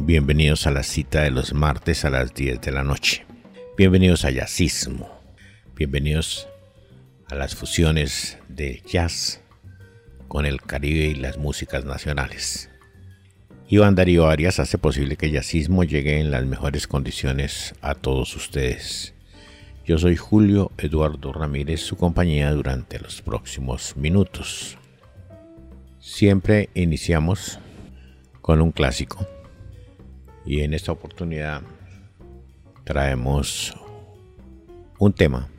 bienvenidos a la cita de los martes a las 10 de la noche. Bienvenidos a Jazzismo. Bienvenidos a las fusiones de jazz con el Caribe y las músicas nacionales. Iván Darío Arias hace posible que Jazzismo llegue en las mejores condiciones a todos ustedes. Yo soy Julio Eduardo Ramírez, su compañía durante los próximos minutos. Siempre iniciamos con un clásico y en esta oportunidad traemos un tema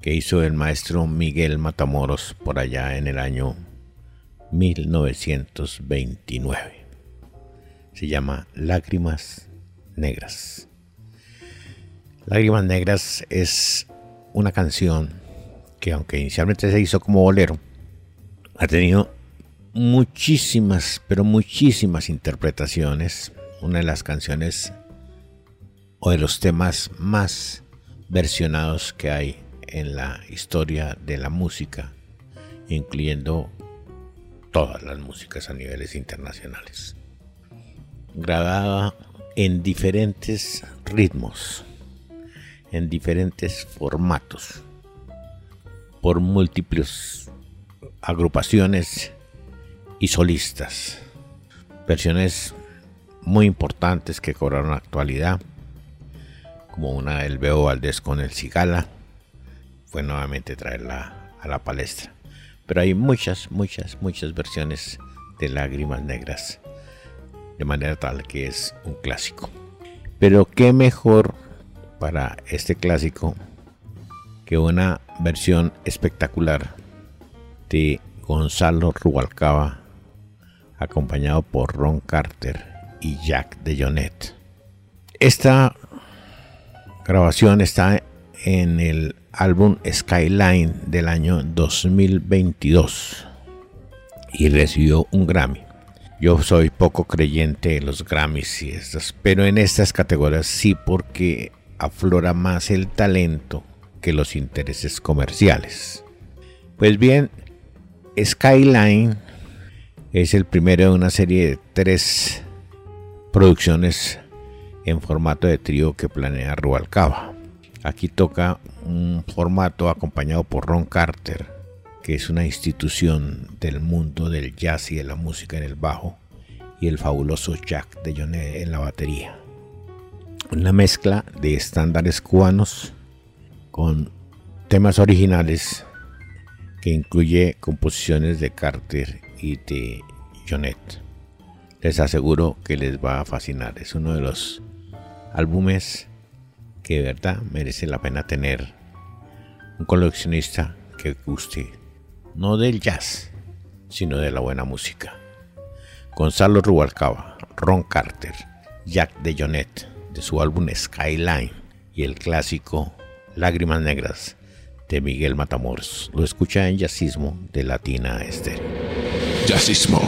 que hizo el maestro Miguel Matamoros por allá en el año 1929. Se llama Lágrimas Negras. Lágrimas Negras es una canción que aunque inicialmente se hizo como bolero, ha tenido muchísimas, pero muchísimas interpretaciones. Una de las canciones o de los temas más versionados que hay en la historia de la música, incluyendo todas las músicas a niveles internacionales. Grabada en diferentes ritmos, en diferentes formatos, por múltiples agrupaciones y solistas. Versiones muy importantes que cobraron actualidad, como una del Beo Valdés con el Cigala, fue nuevamente traerla a la palestra. Pero hay muchas, muchas, muchas versiones de Lágrimas Negras, de manera tal que es un clásico. Pero qué mejor para este clásico que una versión espectacular de Gonzalo Rubalcaba acompañado por Ron Carter y Jack DeJohnette. Esta grabación está en el álbum Skyline del año 2022 y recibió un Grammy. Yo soy poco creyente en los Grammys y estas, pero en estas categorías sí porque aflora más el talento que los intereses comerciales. Pues bien, Skyline es el primero de una serie de tres producciones en formato de trío que planea Rubalcaba. Aquí toca un formato acompañado por Ron Carter, que es una institución del mundo del jazz y de la música en el bajo, y el fabuloso Jack de Jonet en la batería. Una mezcla de estándares cubanos con temas originales que incluye composiciones de Carter y de Jonet. Les aseguro que les va a fascinar. Es uno de los álbumes que de verdad merece la pena tener un coleccionista que guste no del jazz, sino de la buena música. Gonzalo Rubalcaba, Ron Carter, Jack de Jonet, de su álbum Skyline y el clásico Lágrimas Negras de Miguel Matamoros. Lo escucha en Jazzismo de Latina Estéreo. Jazzismo.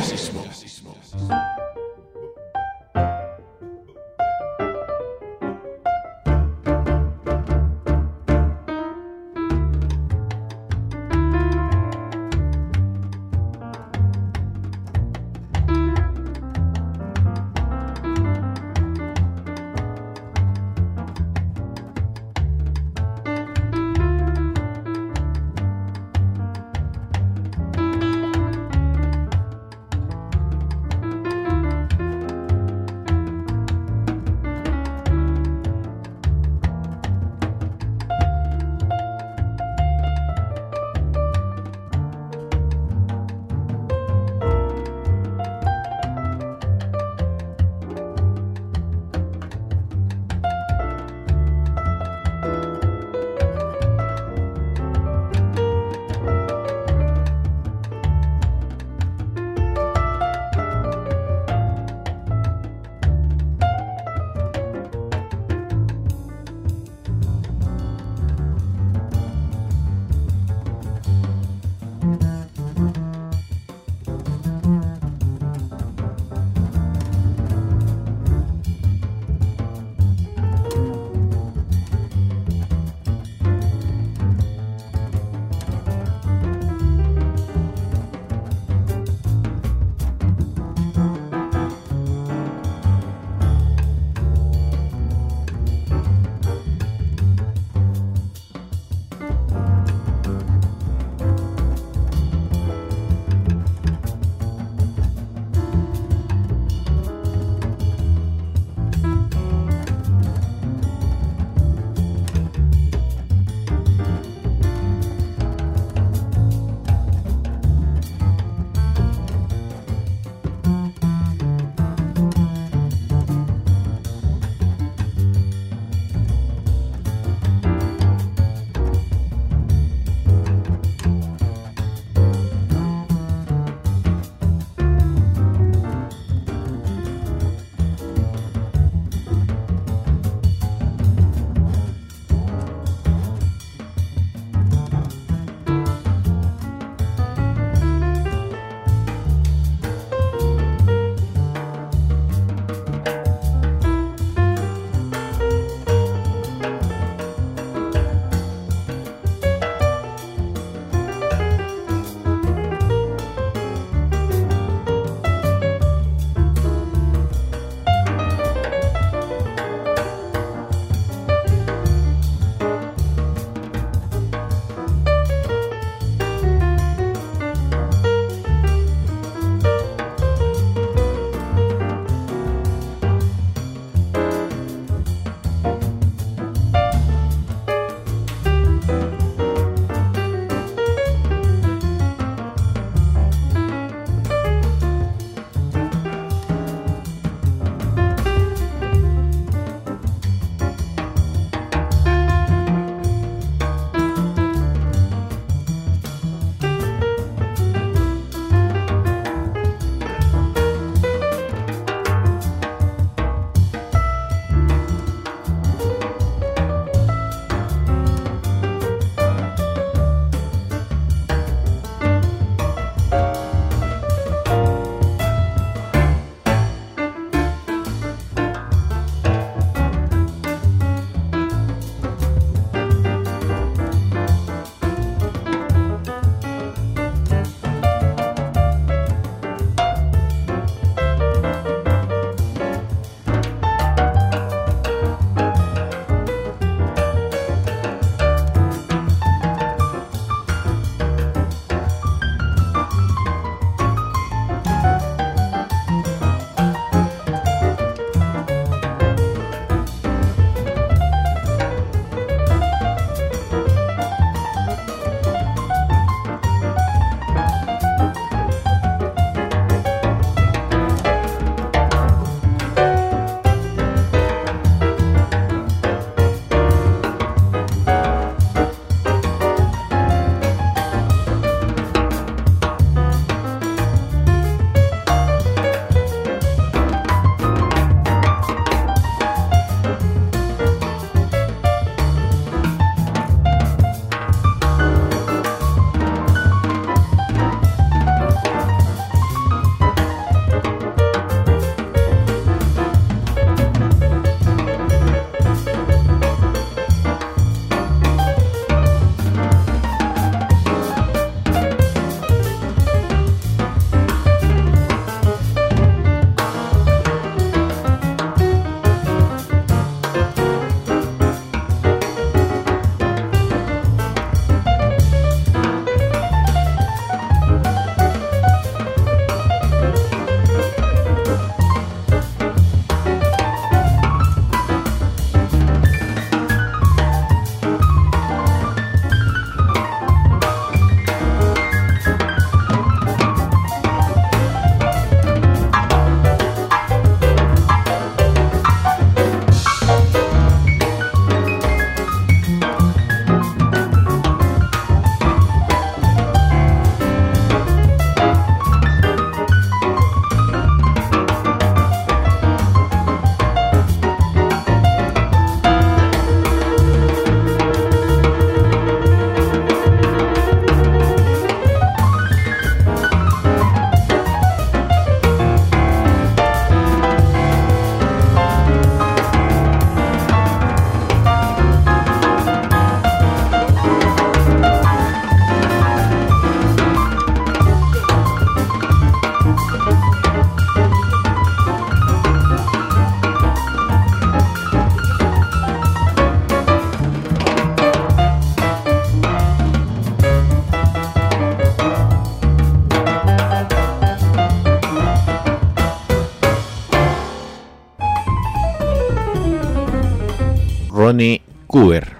Ronnie Cooper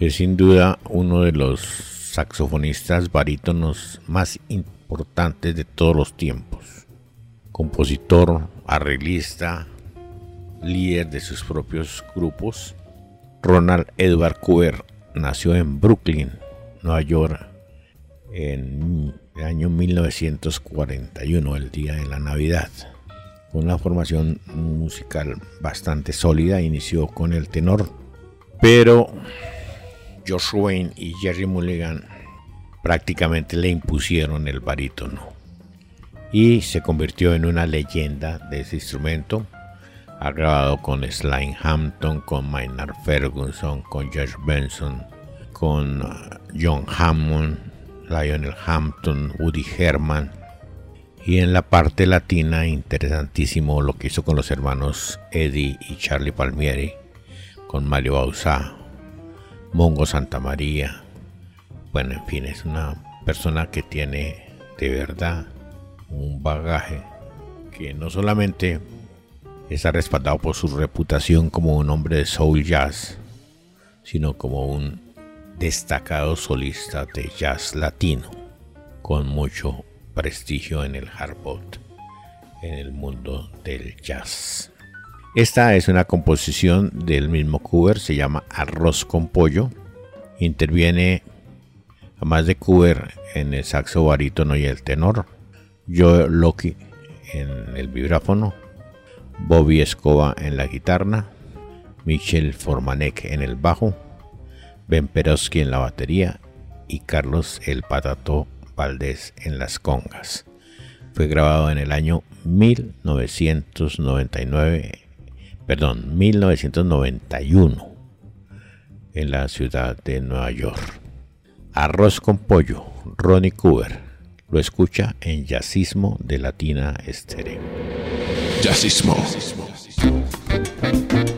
es sin duda uno de los saxofonistas barítonos más importantes de todos los tiempos. Compositor, arreglista, líder de sus propios grupos, Ronald Edward Cooper nació en Brooklyn, Nueva York, en el año 1941, el día de la Navidad. Con una formación musical bastante sólida, inició con el tenor, pero George Wayne y Jerry Mulligan prácticamente le impusieron el barítono y se convirtió en una leyenda de ese instrumento. Ha grabado con Sly Hampton, con Maynard Ferguson, con George Benson, con uh, John Hammond, Lionel Hampton, Woody Herman. Y en la parte latina, interesantísimo lo que hizo con los hermanos Eddie y Charlie Palmieri, con Mario Bauzá, Mongo Santa María. Bueno, en fin, es una persona que tiene de verdad un bagaje que no solamente está respaldado por su reputación como un hombre de soul jazz, sino como un destacado solista de jazz latino, con mucho prestigio en el hard en el mundo del jazz. Esta es una composición del mismo Cooper, se llama Arroz con Pollo. Interviene, además de Cooper, en el saxo barítono y el tenor, Joe Loki en el vibráfono, Bobby Escoba en la guitarra, Michel Formanek en el bajo, Ben Peroski en la batería. Y Carlos El Patato Valdés en las congas. Fue grabado en el año 1999, perdón, 1991 en la ciudad de Nueva York. Arroz con pollo, Ronnie Cooper. Lo escucha en Yacismo de Latina Estéreo. Yacismo. programa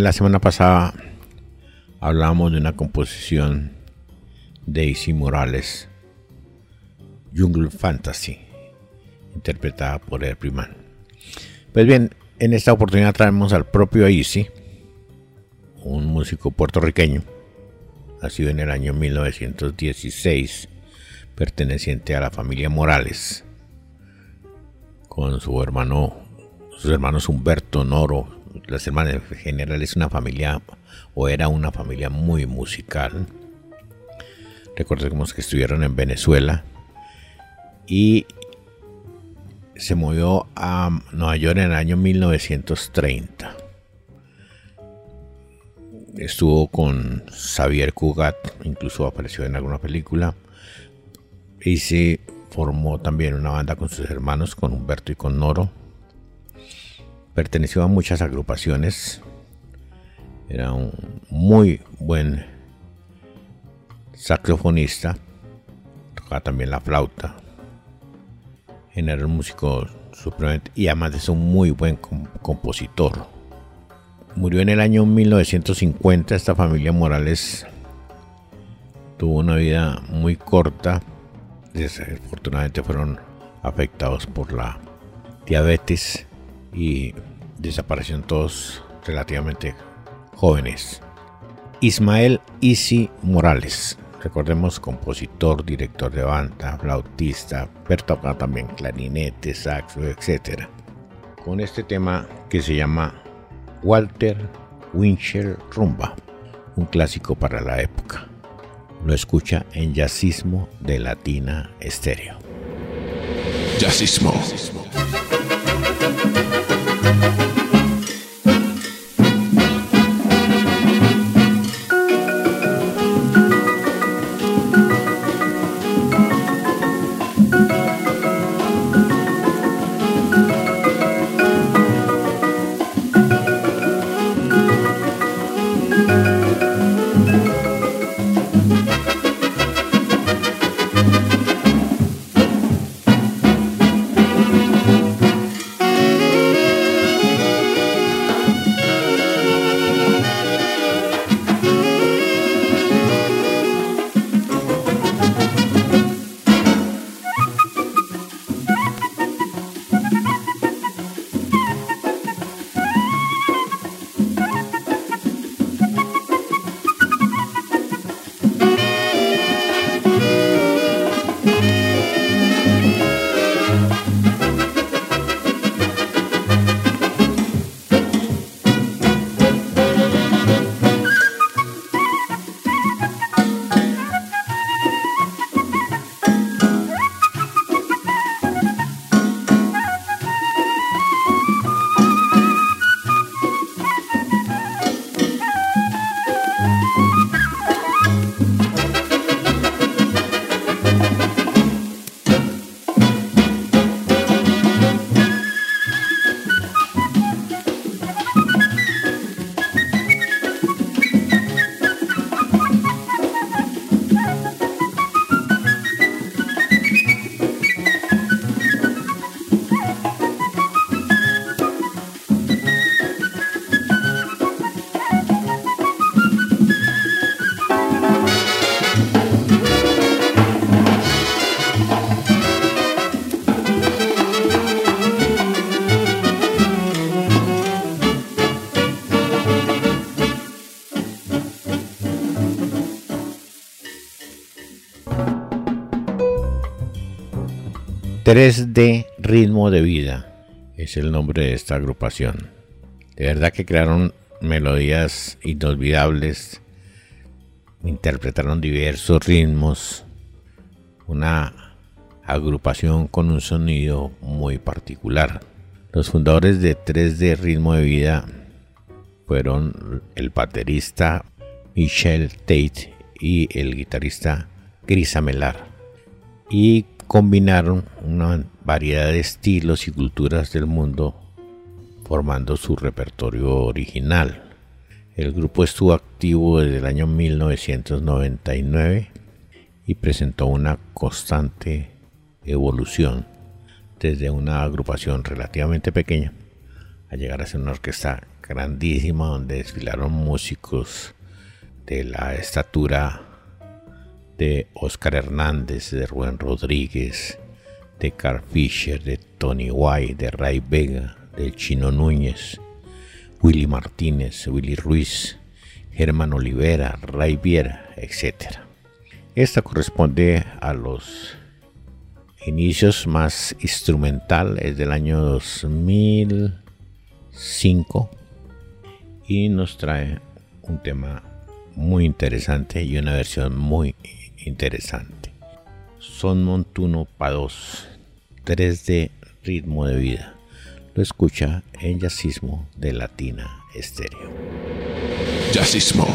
la semana pasada hablábamos de una composición de Isi Morales, Jungle Fantasy, interpretada por El Priman. Pues bien, en esta oportunidad traemos al propio Isi, un músico puertorriqueño, nacido en el año 1916, perteneciente a la familia Morales, con su hermano, sus hermanos Humberto, Noro, las hermanas en general es una familia o era una familia muy musical. Recordemos que estuvieron en Venezuela y se movió a Nueva York en el año 1930. Estuvo con Xavier Cugat, incluso apareció en alguna película. Y se formó también una banda con sus hermanos, con Humberto y con Noro perteneció a muchas agrupaciones. Era un muy buen saxofonista. Tocaba también la flauta. Era un músico supremamente y además es un muy buen compositor. Murió en el año 1950. Esta familia Morales tuvo una vida muy corta. Desafortunadamente fueron afectados por la diabetes y desaparecieron todos relativamente jóvenes. Ismael Isi Morales, recordemos compositor, director de banda, flautista, tocaba también clarinete, saxo, etc. Con este tema que se llama Walter Winchell Rumba, un clásico para la época. Lo escucha en Yacismo de Latina Estéreo. Yacismo. 3D Ritmo de Vida es el nombre de esta agrupación. De verdad que crearon melodías inolvidables, interpretaron diversos ritmos, una agrupación con un sonido muy particular. Los fundadores de 3D Ritmo de Vida fueron el baterista Michel Tate y el guitarrista Grisa Melar. Y combinaron una variedad de estilos y culturas del mundo formando su repertorio original. El grupo estuvo activo desde el año 1999 y presentó una constante evolución desde una agrupación relativamente pequeña a llegar a ser una orquesta grandísima donde desfilaron músicos de la estatura de Oscar Hernández, de Rubén Rodríguez, de Carl Fisher, de Tony White, de Ray Vega, del Chino Núñez, Willy Martínez, Willy Ruiz, Germán Olivera, Ray Viera, etc. Esta corresponde a los inicios más instrumentales del año 2005 y nos trae un tema muy interesante y una versión muy interesante. Son Montuno para dos, 3 de ritmo de vida. Lo escucha en Yacismo de Latina Estéreo. Yacismo.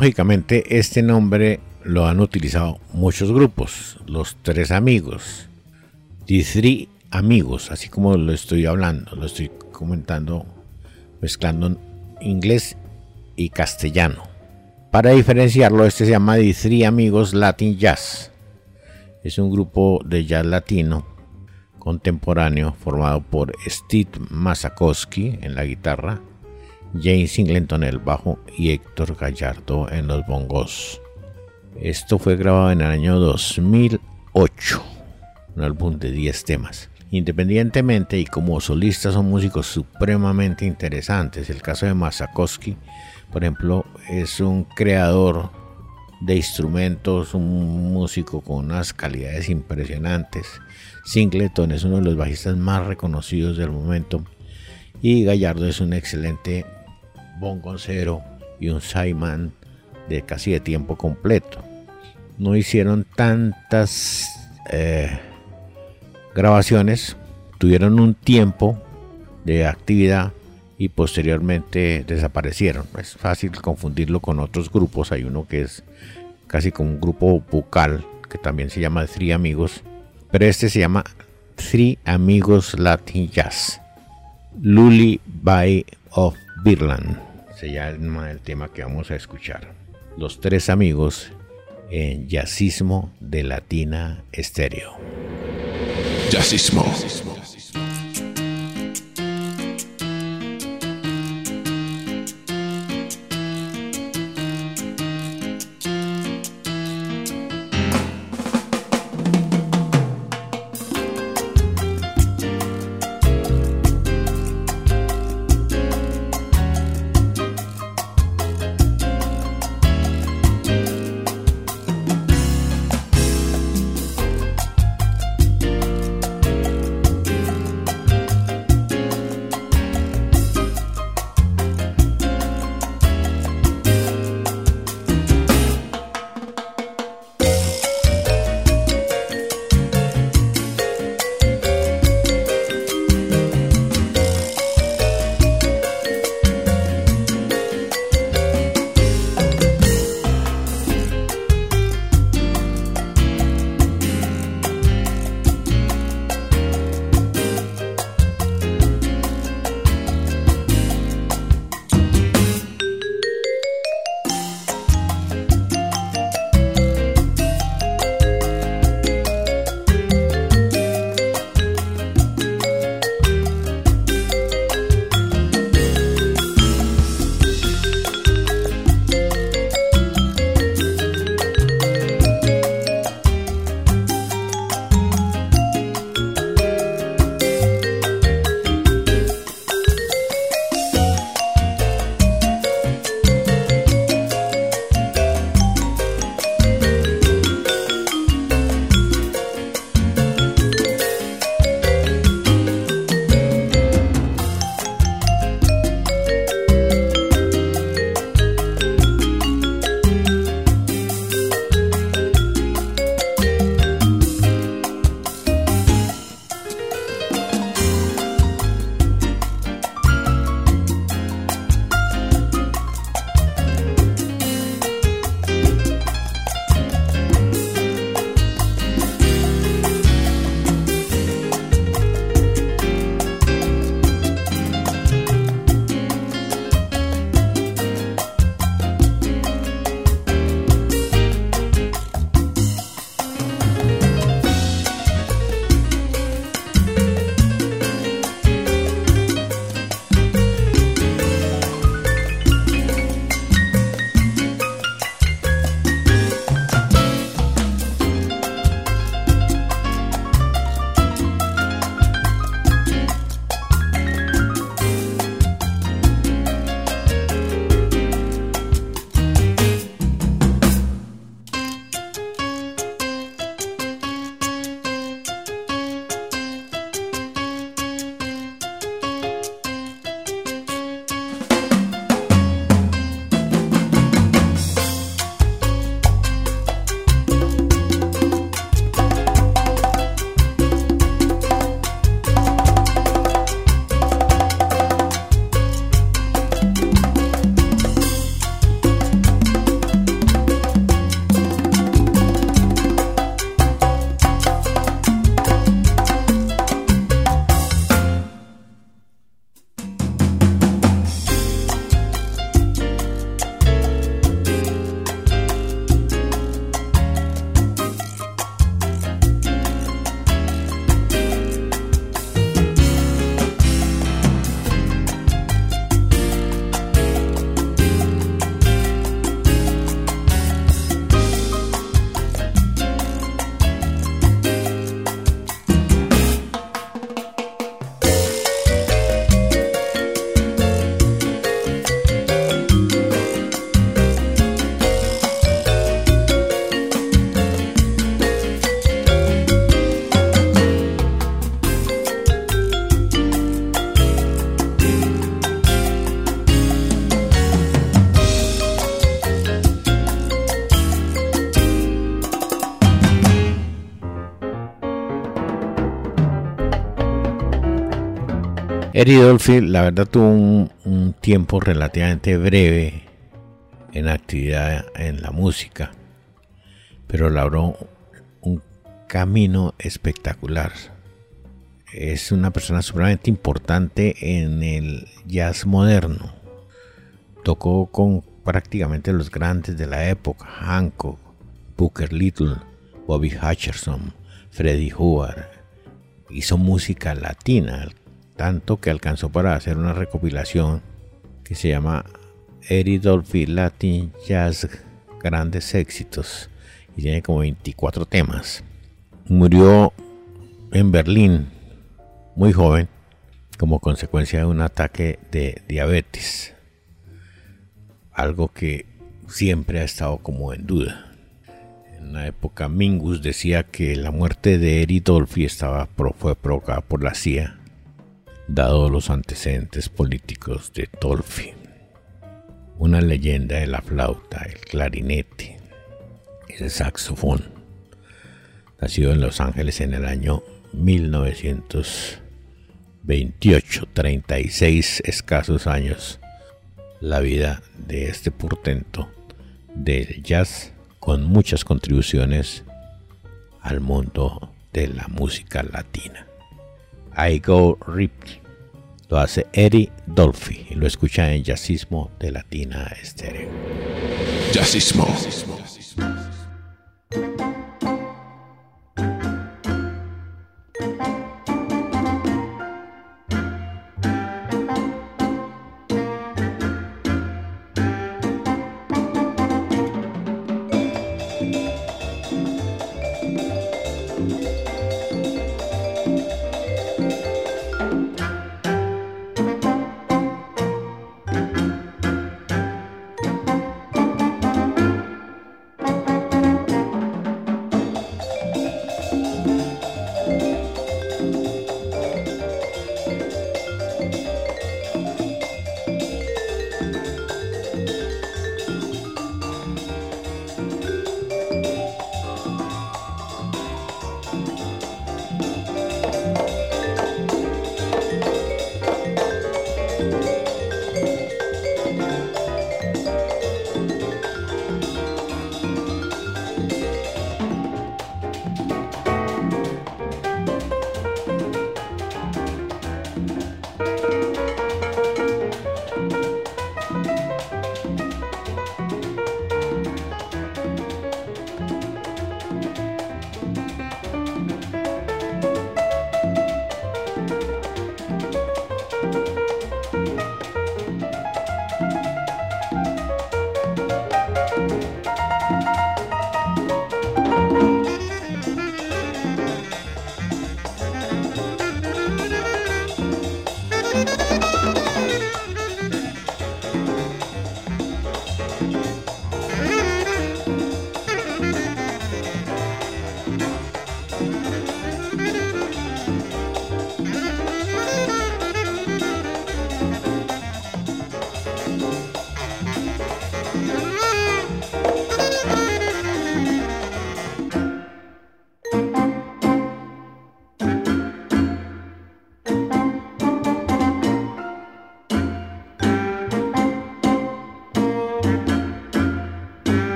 Lógicamente este nombre lo han utilizado muchos grupos, los tres amigos, The Three Amigos, así como lo estoy hablando, lo estoy comentando, mezclando inglés y castellano. Para diferenciarlo, este se llama The Three Amigos Latin Jazz. Es un grupo de jazz latino contemporáneo formado por Steve Masakowski en la guitarra, James Singleton en el bajo y Héctor Gallardo en los bongos. Esto fue grabado en el año 2008, un álbum de 10 temas. Independientemente y como solistas son músicos supremamente interesantes. El caso de Masakowski, por ejemplo, es un creador de instrumentos, un músico con unas calidades impresionantes. Singleton es uno de los bajistas más reconocidos del momento y Gallardo es un excelente bongoncero y un Simon de casi de tiempo completo. No hicieron tantas eh, grabaciones, tuvieron un tiempo de actividad y posteriormente desaparecieron. Es fácil confundirlo con otros grupos. Hay uno que es casi como un grupo vocal que también se llama Three Amigos, pero este se llama Three Amigos Latin Jazz. Luli Bay of Birland se llama el tema que vamos a escuchar. Los tres amigos en Jazzismo de Latina Estéreo. Jazzismo. Eddie Dolphy, la verdad, tuvo un, tiempo relativamente breve en actividad en la música, pero labró un camino espectacular. Es una persona sumamente importante en el jazz moderno. Tocó con prácticamente los grandes de la época, Hancock, Booker Little, Bobby Hutcherson, Freddie Hubbard. Hizo música latina, tanto que alcanzó para hacer una recopilación que se llama Dolphy Latin Jazz Grandes Éxitos y tiene como 24 temas. Murió en Berlín muy joven como consecuencia de un ataque de diabetes, algo que siempre ha estado como en duda. En una época Mingus decía que la muerte de Dolphy estaba, fue provocada por la CIA, dado los antecedentes políticos de Dolphy una leyenda de la flauta, el clarinete, el saxofón. Nacido en Los Ángeles en el año 1928, 36 escasos años, la vida de este portento del jazz con muchas contribuciones al mundo de la música latina. I Go Ripped lo hace Eddie Dolphy y lo escucha en Jazzismo de Latina Estéreo. Jazzismo.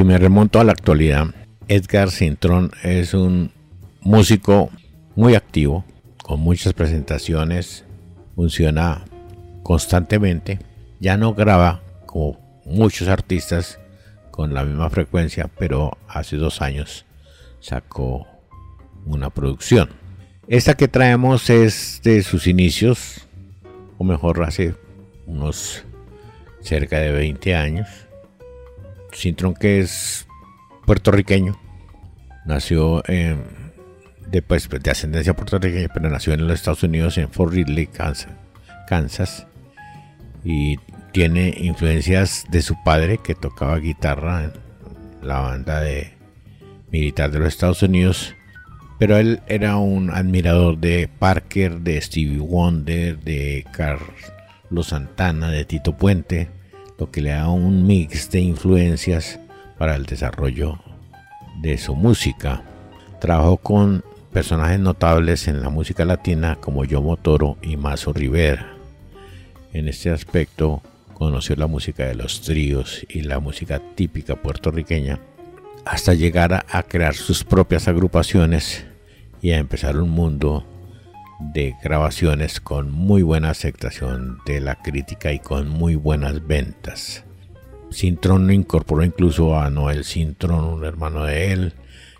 Si me remonto a la actualidad, Edgar Cintrón es un músico muy activo, con muchas presentaciones, funciona constantemente, ya no graba como muchos artistas con la misma frecuencia, pero hace dos años sacó una producción. Esta que traemos es de sus inicios, o mejor hace unos cerca de 20 años Cintrón que es puertorriqueño, nació de, pues, de ascendencia puertorriqueña, pero nació en los Estados Unidos, en Fort Ridley, Kansas, Kansas y tiene influencias de su padre que tocaba guitarra en la banda de militar de los Estados Unidos, pero él era un admirador de Parker, de Stevie Wonder, de Carlos Santana, de Tito Puente, lo que le da un mix de influencias para el desarrollo de su música. Trabajó con personajes notables en la música latina como Yomo Toro y Mazo Rivera. En este aspecto conoció la música de los tríos y la música típica puertorriqueña hasta llegar a, crear sus propias agrupaciones y a empezar un mundo de grabaciones con muy buena aceptación de la crítica y con muy buenas ventas. Sintron incorporó incluso a Noel Sintron, un hermano de él,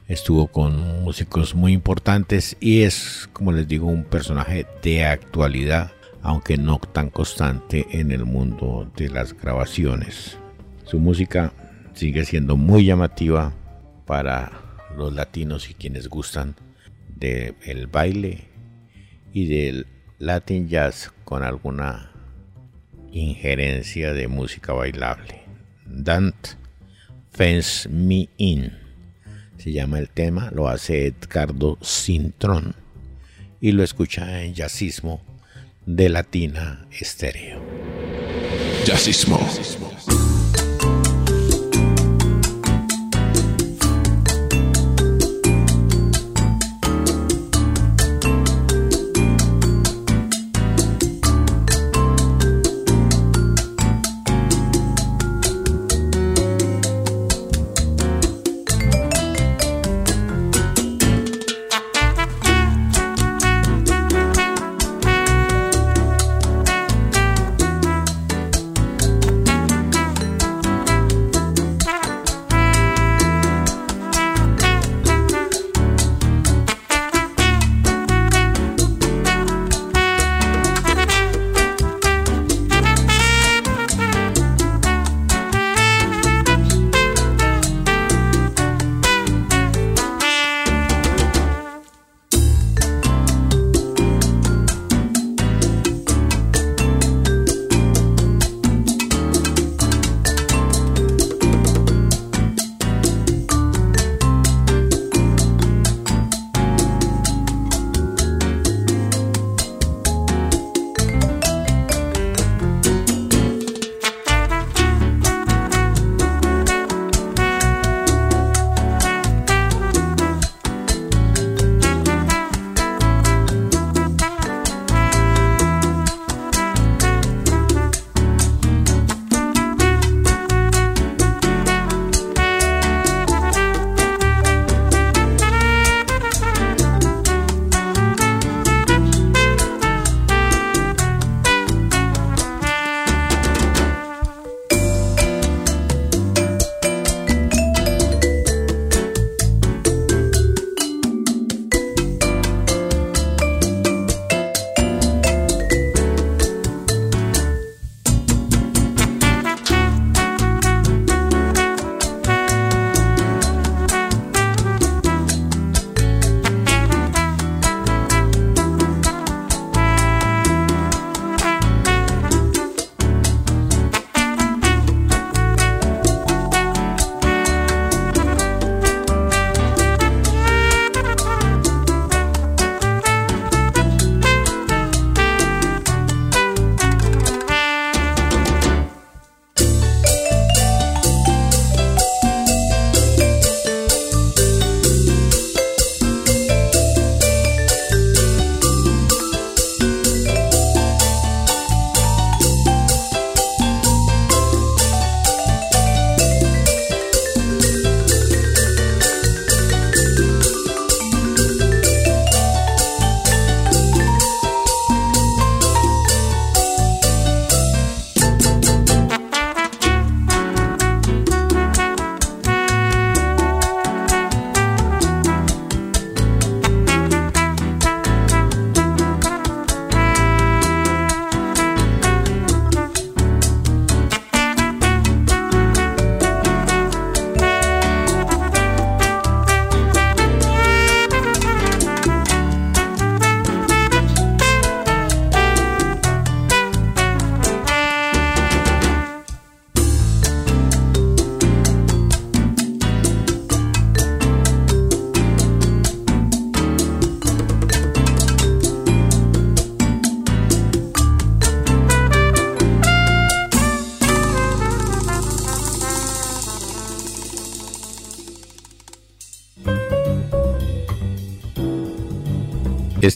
estuvo con músicos muy importantes y es, como les digo, un personaje de actualidad, aunque no tan constante en el mundo de las grabaciones. Su música sigue siendo muy llamativa para los latinos y quienes gustan del baile y del Latin jazz con alguna injerencia de música bailable. Dant Fence Me In se llama el tema, lo hace Edgardo Cintrón y lo escucha en Jazzismo de Latina Estéreo. Jazzismo.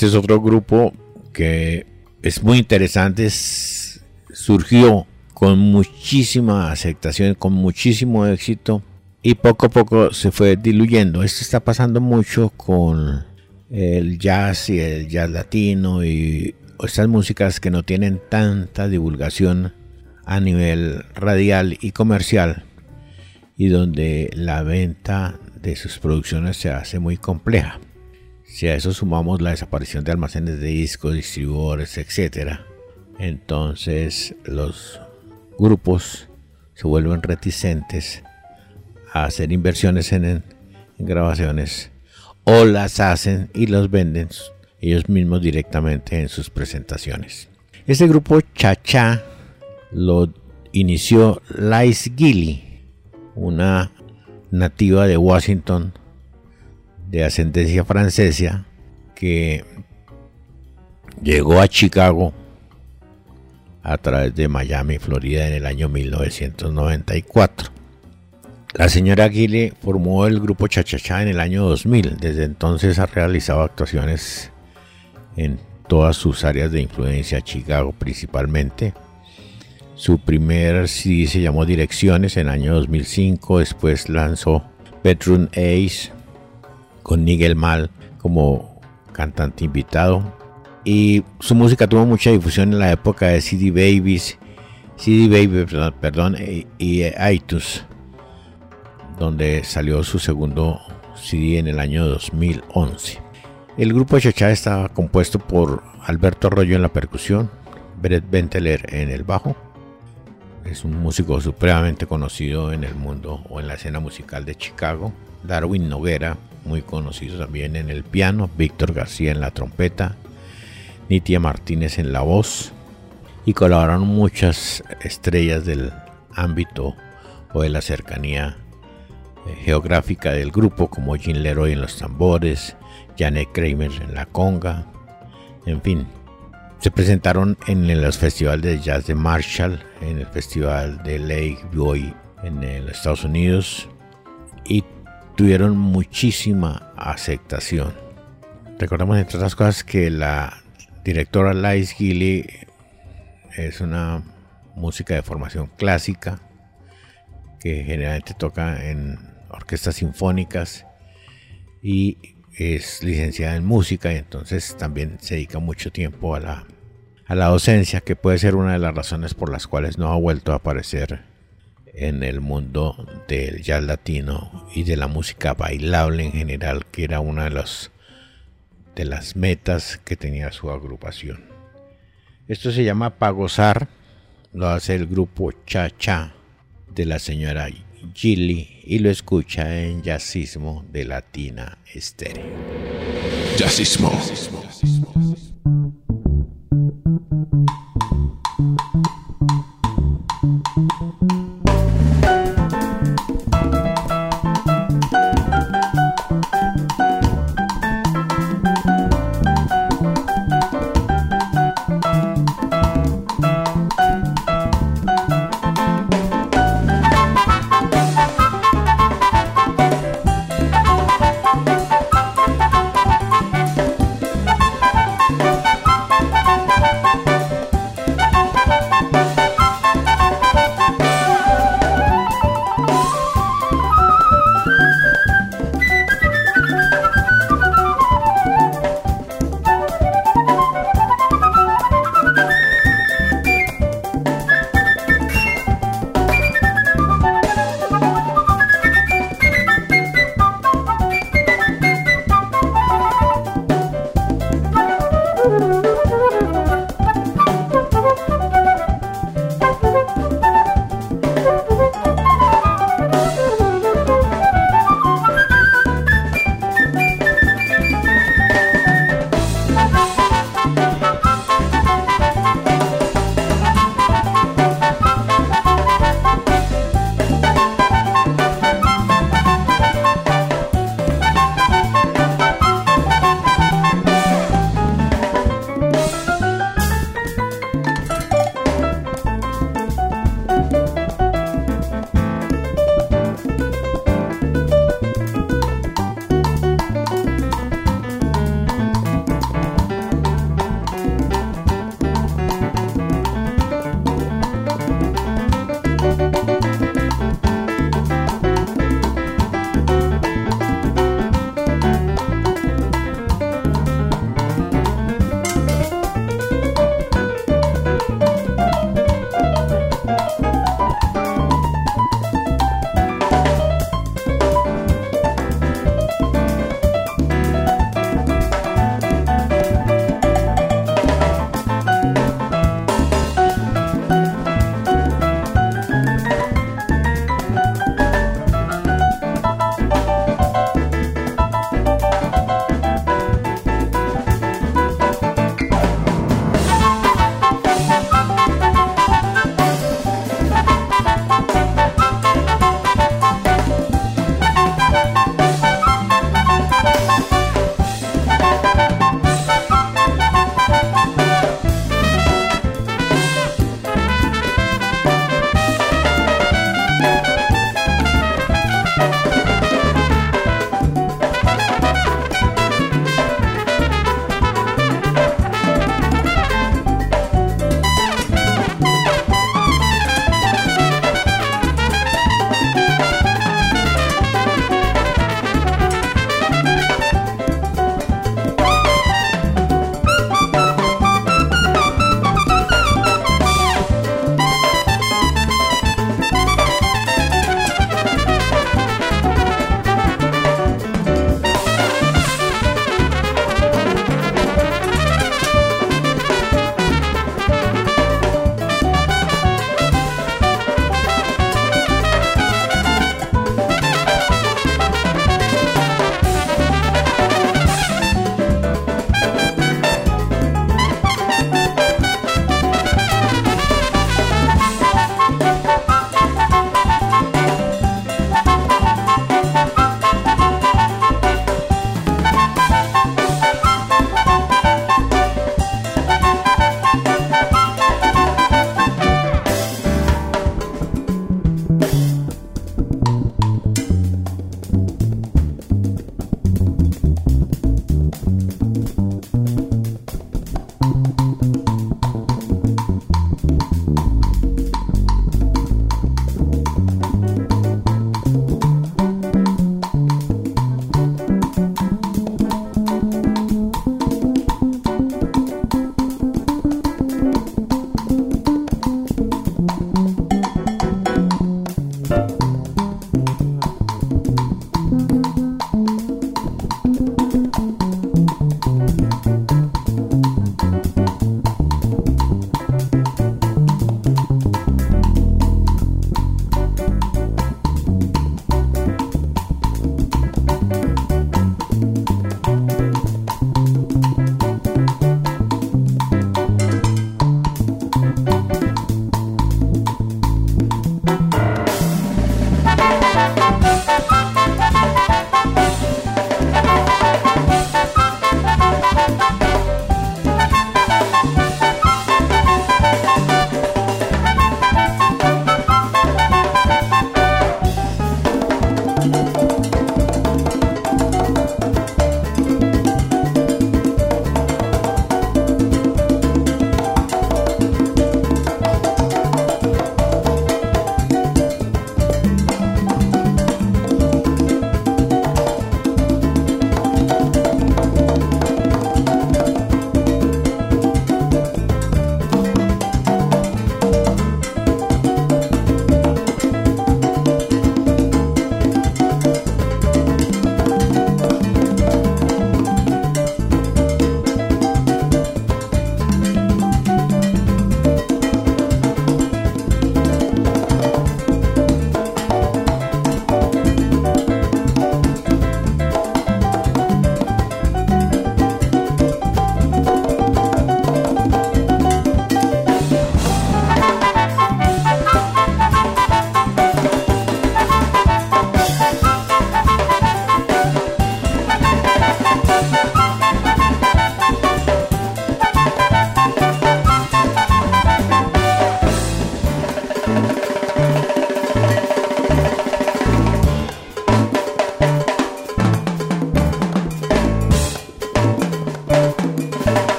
Este es otro grupo que es muy interesante, surgió con muchísima aceptación, con muchísimo éxito y poco a poco se fue diluyendo. Esto está pasando mucho con el jazz y el jazz latino y estas músicas que no tienen tanta divulgación a nivel radial y comercial y donde la venta de sus producciones se hace muy compleja. Si a eso sumamos la desaparición de almacenes de discos, distribuidores, etc., entonces los grupos se vuelven reticentes a hacer inversiones en, grabaciones o las hacen y los venden ellos mismos directamente en sus presentaciones. Este grupo Cha-Cha lo inició Lice Gilly, una nativa de Washington de ascendencia francesa que llegó a Chicago a través de Miami, Florida en el año 1994. La señora Aguile formó el grupo Chachachá en el año 2000. Desde entonces ha realizado actuaciones en todas sus áreas de influencia, Chicago principalmente. Su primer CD se llamó Direcciones en el año 2005. Después lanzó Bedroom Ace con Nigel Mal como cantante invitado. Y su música tuvo mucha difusión en la época de CD Babies, CD Baby, perdón, y, y iTunes donde salió su segundo CD en el año 2011. El grupo Chachá estaba compuesto por Alberto Arroyo en la percusión, Brett Benteler en el bajo. Es un músico supremamente conocido en el mundo o en la escena musical de Chicago. Darwin Noguera, muy conocido también en el piano. Víctor García en la trompeta. Nitia Martínez en la voz. Y colaboraron muchas estrellas del ámbito o de la cercanía eh, geográfica del grupo como Jim Leroy en los tambores, Janet Kramer en la conga, en fin. Se presentaron en los festivales de jazz de Marshall, en el festival de Lake Boy en los Estados Unidos y tuvieron muchísima aceptación. Recordamos entre otras cosas que la directora Lice Gilly es una música de formación clásica que generalmente toca en orquestas sinfónicas y es licenciada en música y entonces también se dedica mucho tiempo a la, a la docencia, que puede ser una de las razones por las cuales no ha vuelto a aparecer en el mundo del jazz latino y de la música bailable en general, que era una de, los, de las metas que tenía su agrupación. Esto se llama Pagosar, lo hace el grupo Cha Cha de la señora Gilly y lo escucha en Jazzismo de Latina Estéreo. Jazzismo.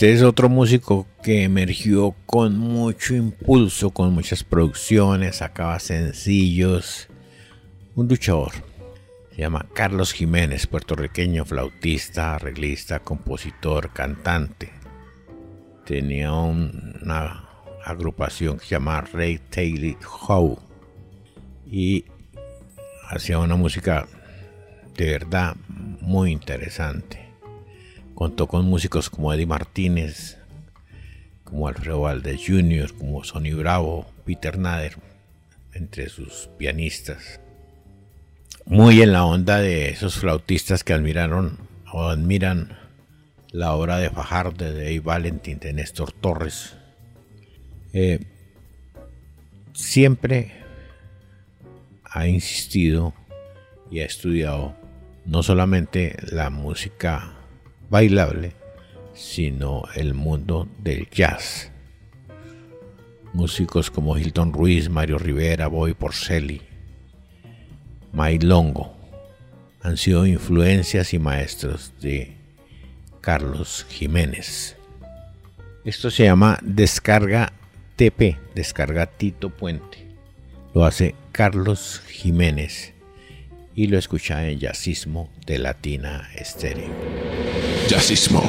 Este es otro músico que emergió con mucho impulso, con muchas producciones, sacaba sencillos. Un luchador. Se llama Carlos Jiménez, puertorriqueño, flautista, arreglista, compositor, cantante. Tenía una agrupación que se llama Ray Taylor Howe y hacía una música de verdad muy interesante. Contó con músicos como Eddie Martínez, como Alfredo Valdez Jr., como Sonny Bravo, Peter Nader, entre sus pianistas. Muy en la onda de esos flautistas que admiraron o admiran la obra de Fajardo, de Dave Valentin, de Néstor Torres. Eh, siempre ha insistido y ha estudiado no solamente la música bailable, sino el mundo del jazz. Músicos como Hilton Ruiz, Mario Rivera, Boy Porcelli, May Longo han sido influencias y maestros de Carlos Jiménez. Esto se llama Descarga TP, Descarga Tito Puente. Lo hace Carlos Jiménez y lo escucha en Jazzismo de Latina Estéreo. Jazzismo.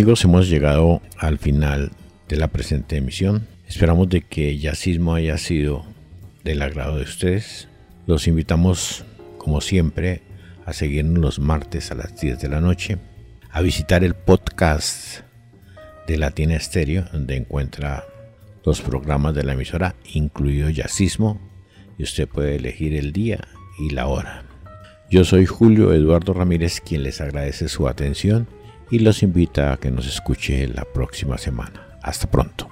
Amigos, hemos llegado al final de la presente emisión. Esperamos de que Yacismo haya sido del agrado de ustedes. Los invitamos, como siempre, a seguirnos los martes a las 10 de la noche, a visitar el podcast de Latina Estéreo, donde encuentra los programas de la emisora, incluido Yacismo, y usted puede elegir el día y la hora. Yo soy Julio Eduardo Ramírez, quien les agradece su atención y los invita a que nos escuche la próxima semana. Hasta pronto.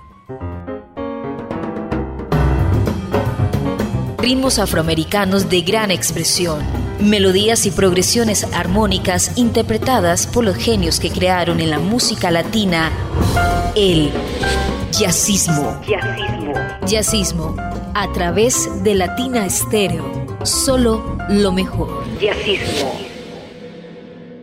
Ritmos afroamericanos de gran expresión, melodías y progresiones armónicas interpretadas por los genios que crearon en la música latina el jazzismo. Jazzismo. Jazzismo a través de Latina Estéreo. Solo lo mejor. Jazzismo.